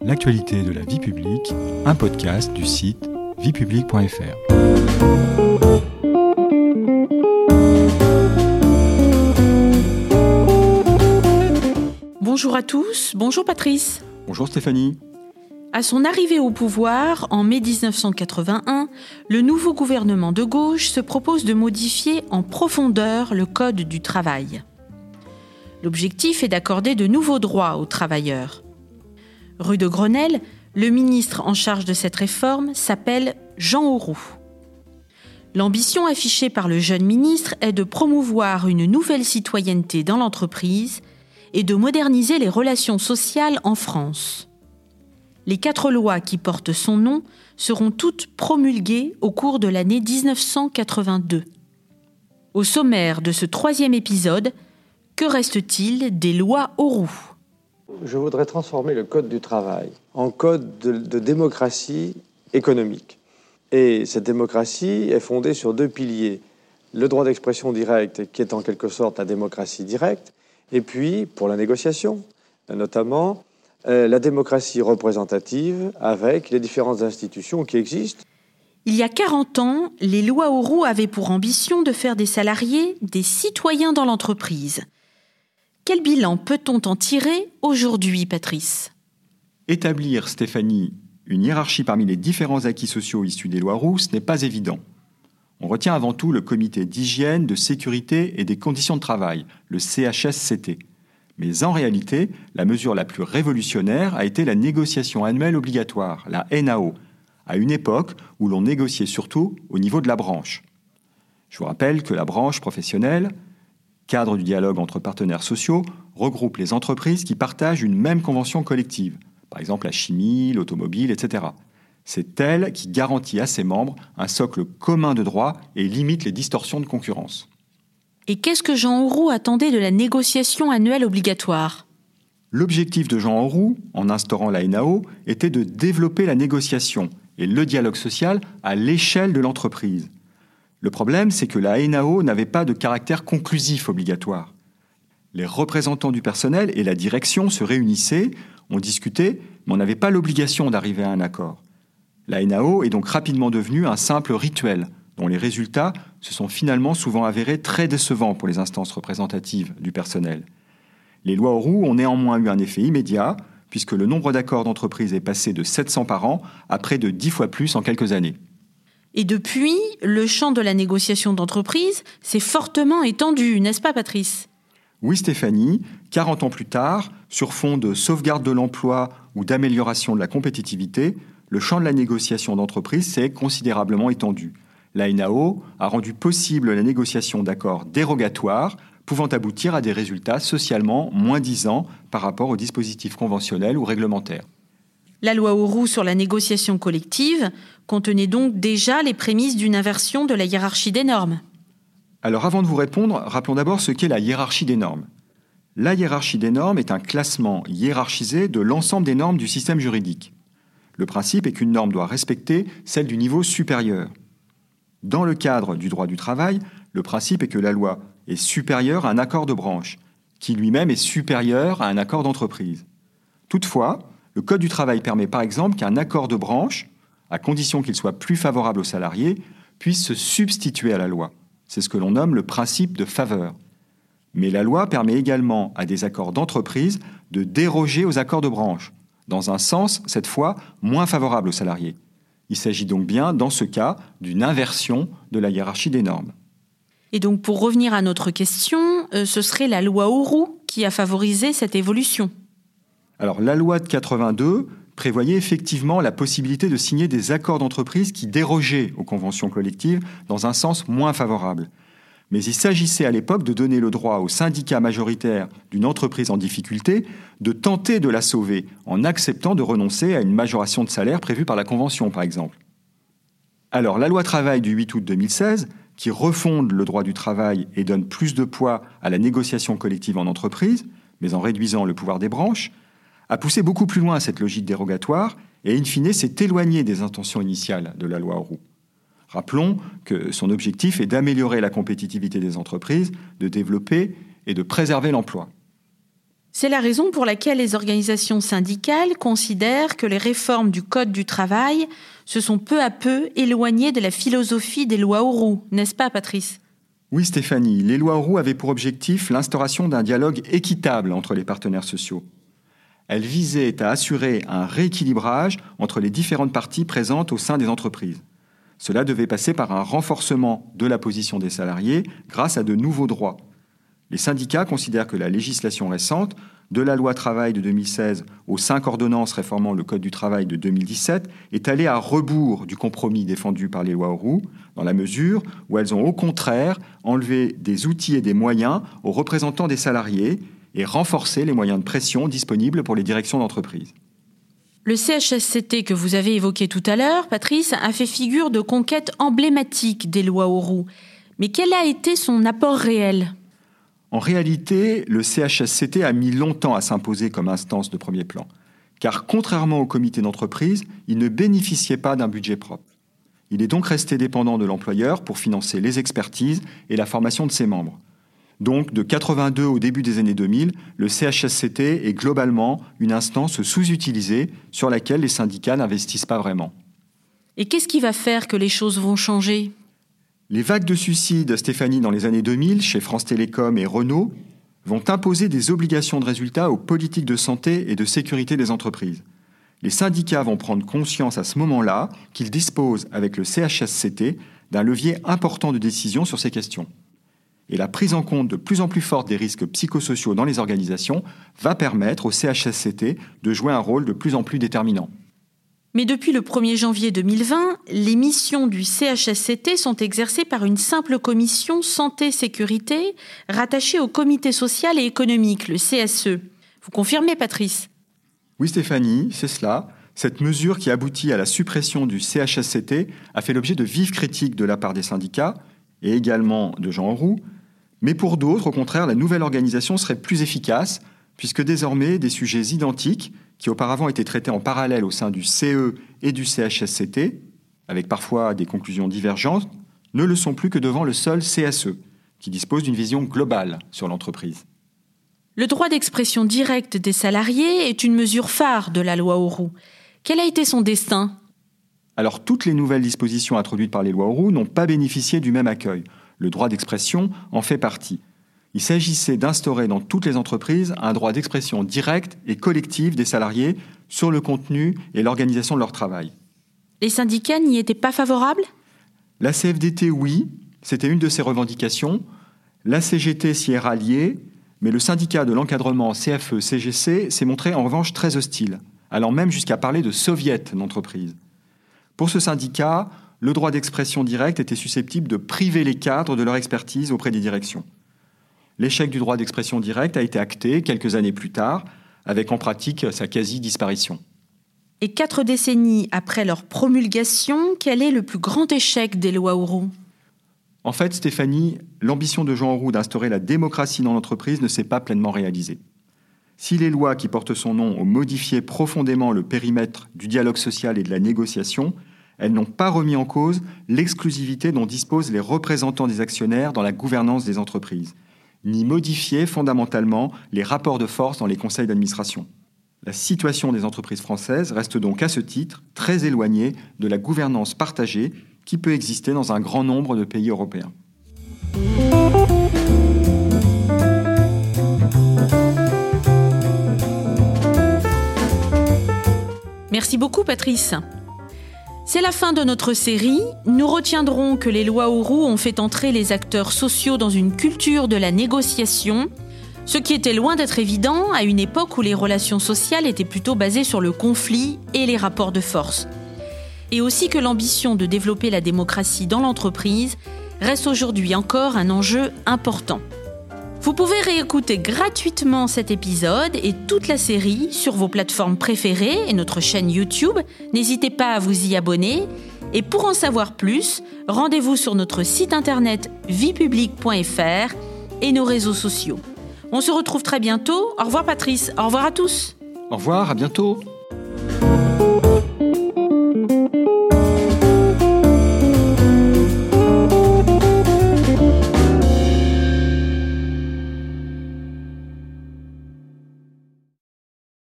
L'actualité de la vie publique, un podcast du site viepublique.fr. Bonjour à tous, bonjour Patrice. Bonjour Stéphanie. À son arrivée au pouvoir en mai 1981, le nouveau gouvernement de gauche se propose de modifier en profondeur le Code du travail. L'objectif est d'accorder de nouveaux droits aux travailleurs. Rue de Grenelle, le ministre en charge de cette réforme s'appelle Jean Auroux. L'ambition affichée par le jeune ministre est de promouvoir une nouvelle citoyenneté dans l'entreprise et de moderniser les relations sociales en France. Les quatre lois qui portent son nom seront toutes promulguées au cours de l'année 1982. Au sommaire de ce troisième épisode, que reste-t-il des lois Auroux? Je voudrais transformer le Code du travail en code de, démocratie économique. Et cette démocratie est fondée sur deux piliers. Le droit d'expression directe, qui est en quelque sorte la démocratie directe, et puis, pour la négociation, notamment, euh, la démocratie représentative avec les différentes institutions qui existent. Il y a 40 ans, les lois Auroux avaient pour ambition de faire des salariés des citoyens dans l'entreprise. Quel bilan peut-on en tirer aujourd'hui, Patrice? Établir, Stéphanie, une hiérarchie parmi les différents acquis sociaux issus des lois Rousses n'est pas évident. On retient avant tout le comité d'hygiène, de sécurité et des conditions de travail, le CHSCT. Mais en réalité, la mesure la plus révolutionnaire a été la négociation annuelle obligatoire, la NAO, à une époque où l'on négociait surtout au niveau de la branche. Je vous rappelle que la branche professionnelle, cadre du dialogue entre partenaires sociaux, regroupe les entreprises qui partagent une même convention collective, par exemple la chimie, l'automobile, etc. C'est elle qui garantit à ses membres un socle commun de droits et limite les distorsions de concurrence. Et qu'est-ce que Jean Auroux attendait de la négociation annuelle obligatoire? L'objectif de Jean Auroux, en instaurant la NAO, était de développer la négociation et le dialogue social à l'échelle de l'entreprise. Le problème, c'est que la NAO n'avait pas de caractère conclusif obligatoire. Les représentants du personnel et la direction se réunissaient, on discutait, mais on n'avait pas l'obligation d'arriver à un accord. La NAO est donc rapidement devenue un simple rituel, dont les résultats se sont finalement souvent avérés très décevants pour les instances représentatives du personnel. Les lois Auroux ont néanmoins eu un effet immédiat, puisque le nombre d'accords d'entreprise est passé de 700 par an à près de 10 fois plus en quelques années. Et depuis, le champ de la négociation d'entreprise s'est fortement étendu, n'est-ce pas Patrice? Oui Stéphanie, 40 ans plus tard, sur fond de sauvegarde de l'emploi ou d'amélioration de la compétitivité, le champ de la négociation d'entreprise s'est considérablement étendu. La NAO a rendu possible la négociation d'accords dérogatoires pouvant aboutir à des résultats socialement moins disants par rapport aux dispositifs conventionnels ou réglementaires. La loi Auroux sur la négociation collective contenait donc déjà les prémices d'une inversion de la hiérarchie des normes. Alors avant de vous répondre, rappelons d'abord ce qu'est la hiérarchie des normes. La hiérarchie des normes est un classement hiérarchisé de l'ensemble des normes du système juridique. Le principe est qu'une norme doit respecter celle du niveau supérieur. Dans le cadre du droit du travail, le principe est que la loi est supérieure à un accord de branche, qui lui-même est supérieur à un accord d'entreprise. Toutefois, le Code du travail permet par exemple qu'un accord de branche, à condition qu'il soit plus favorable aux salariés, puisse se substituer à la loi. C'est ce que l'on nomme le principe de faveur. Mais la loi permet également à des accords d'entreprise de déroger aux accords de branche, dans un sens, cette fois, moins favorable aux salariés. Il s'agit donc bien, dans ce cas, d'une inversion de la hiérarchie des normes. Et donc, pour revenir à notre question, euh, ce serait la loi Auroux qui a favorisé cette évolution. Alors, la loi de 82 prévoyait effectivement la possibilité de signer des accords d'entreprise qui dérogeaient aux conventions collectives dans un sens moins favorable mais il s'agissait à l'époque de donner le droit aux syndicats majoritaires d'une entreprise en difficulté de tenter de la sauver en acceptant de renoncer à une majoration de salaire prévue par la Convention, par exemple. Alors, la loi travail du 8 août 2016, qui refonde le droit du travail et donne plus de poids à la négociation collective en entreprise, mais en réduisant le pouvoir des branches, a poussé beaucoup plus loin cette logique dérogatoire et, in fine, s'est éloigné des intentions initiales de la loi Roux. Rappelons que son objectif est d'améliorer la compétitivité des entreprises, de développer et de préserver l'emploi. C'est la raison pour laquelle les organisations syndicales considèrent que les réformes du Code du travail se sont peu à peu éloignées de la philosophie des lois Auroux, n'est-ce pas Patrice? Oui Stéphanie, les lois Auroux avaient pour objectif l'instauration d'un dialogue équitable entre les partenaires sociaux. Elles visaient à assurer un rééquilibrage entre les différentes parties présentes au sein des entreprises. Cela devait passer par un renforcement de la position des salariés grâce à de nouveaux droits les syndicats considèrent que la législation récente, de la loi travail de 2016 aux cinq ordonnances réformant le Code du travail de 2017, est allée à rebours du compromis défendu par les lois dans la mesure où elles ont au contraire enlevé des outils et des moyens aux représentants des salariés et renforcé les moyens de pression disponibles pour les directions d'entreprise. Le CHSCT que vous avez évoqué tout à l'heure, Patrice, a fait figure de conquête emblématique des lois Roux. Mais quel a été son apport réel? En réalité, le CHSCT a mis longtemps à s'imposer comme instance de premier plan, car contrairement au comité d'entreprise, il ne bénéficiait pas d'un budget propre. Il est donc resté dépendant de l'employeur pour financer les expertises et la formation de ses membres. Donc, de 82 au début des années 2000, le CHSCT est globalement une instance sous-utilisée sur laquelle les syndicats n'investissent pas vraiment. Et qu'est-ce qui va faire que les choses vont changer? Les vagues de suicides, Stéphanie, dans les années 2000, chez France Télécom et Renault, vont imposer des obligations de résultats aux politiques de santé et de sécurité des entreprises. Les syndicats vont prendre conscience à ce moment-là qu'ils disposent, avec le CHSCT, d'un levier important de décision sur ces questions. Et la prise en compte de plus en plus forte des risques psychosociaux dans les organisations va permettre au CHSCT de jouer un rôle de plus en plus déterminant. Mais depuis le 1er janvier 2020, les missions du CHSCT sont exercées par une simple commission santé-sécurité rattachée au comité social et économique, le CSE. Vous confirmez, Patrice? Oui, Stéphanie, c'est cela. Cette mesure qui aboutit à la suppression du CHSCT a fait l'objet de vives critiques de la part des syndicats et également de Jean Roux. Mais pour d'autres, au contraire, la nouvelle organisation serait plus efficace, puisque désormais des sujets identiques qui auparavant étaient traités en parallèle au sein du CE et du CHSCT, avec parfois des conclusions divergentes, ne le sont plus que devant le seul CSE, qui dispose d'une vision globale sur l'entreprise. Le droit d'expression directe des salariés est une mesure phare de la loi Auroux. Quel a été son destin? Alors toutes les nouvelles dispositions introduites par les lois Auroux n'ont pas bénéficié du même accueil. Le droit d'expression en fait partie. Il s'agissait d'instaurer dans toutes les entreprises un droit d'expression directe et collective des salariés sur le contenu et l'organisation de leur travail. Les syndicats n'y étaient pas favorables? La CFDT, oui, c'était une de ses revendications. La CGT s'y est ralliée, mais le syndicat de l'encadrement CFE-CGC s'est montré en revanche très hostile, allant même jusqu'à parler de soviet d'entreprise. Pour ce syndicat, le droit d'expression directe était susceptible de priver les cadres de leur expertise auprès des directions l'échec du droit d'expression directe a été acté quelques années plus tard, avec en pratique sa quasi-disparition. Et quatre décennies après leur promulgation, quel est le plus grand échec des lois Auroux? En fait, Stéphanie, l'ambition de Jean Auroux d'instaurer la démocratie dans l'entreprise ne s'est pas pleinement réalisée. Si les lois qui portent son nom ont modifié profondément le périmètre du dialogue social et de la négociation, elles n'ont pas remis en cause l'exclusivité dont disposent les représentants des actionnaires dans la gouvernance des entreprises ni modifier fondamentalement les rapports de force dans les conseils d'administration. La situation des entreprises françaises reste donc à ce titre très éloignée de la gouvernance partagée qui peut exister dans un grand nombre de pays européens. Merci beaucoup Patrice. C'est la fin de notre série. Nous retiendrons que les lois Auroux ont fait entrer les acteurs sociaux dans une culture de la négociation, ce qui était loin d'être évident à une époque où les relations sociales étaient plutôt basées sur le conflit et les rapports de force. Et aussi que l'ambition de développer la démocratie dans l'entreprise reste aujourd'hui encore un enjeu important. Vous pouvez réécouter gratuitement cet épisode et toute la série sur vos plateformes préférées et notre chaîne YouTube. N'hésitez pas à vous y abonner. Et pour en savoir plus, rendez-vous sur notre site internet viepublique.fr et nos réseaux sociaux. On se retrouve très bientôt. Au revoir Patrice. Au revoir à tous. Au revoir, à bientôt.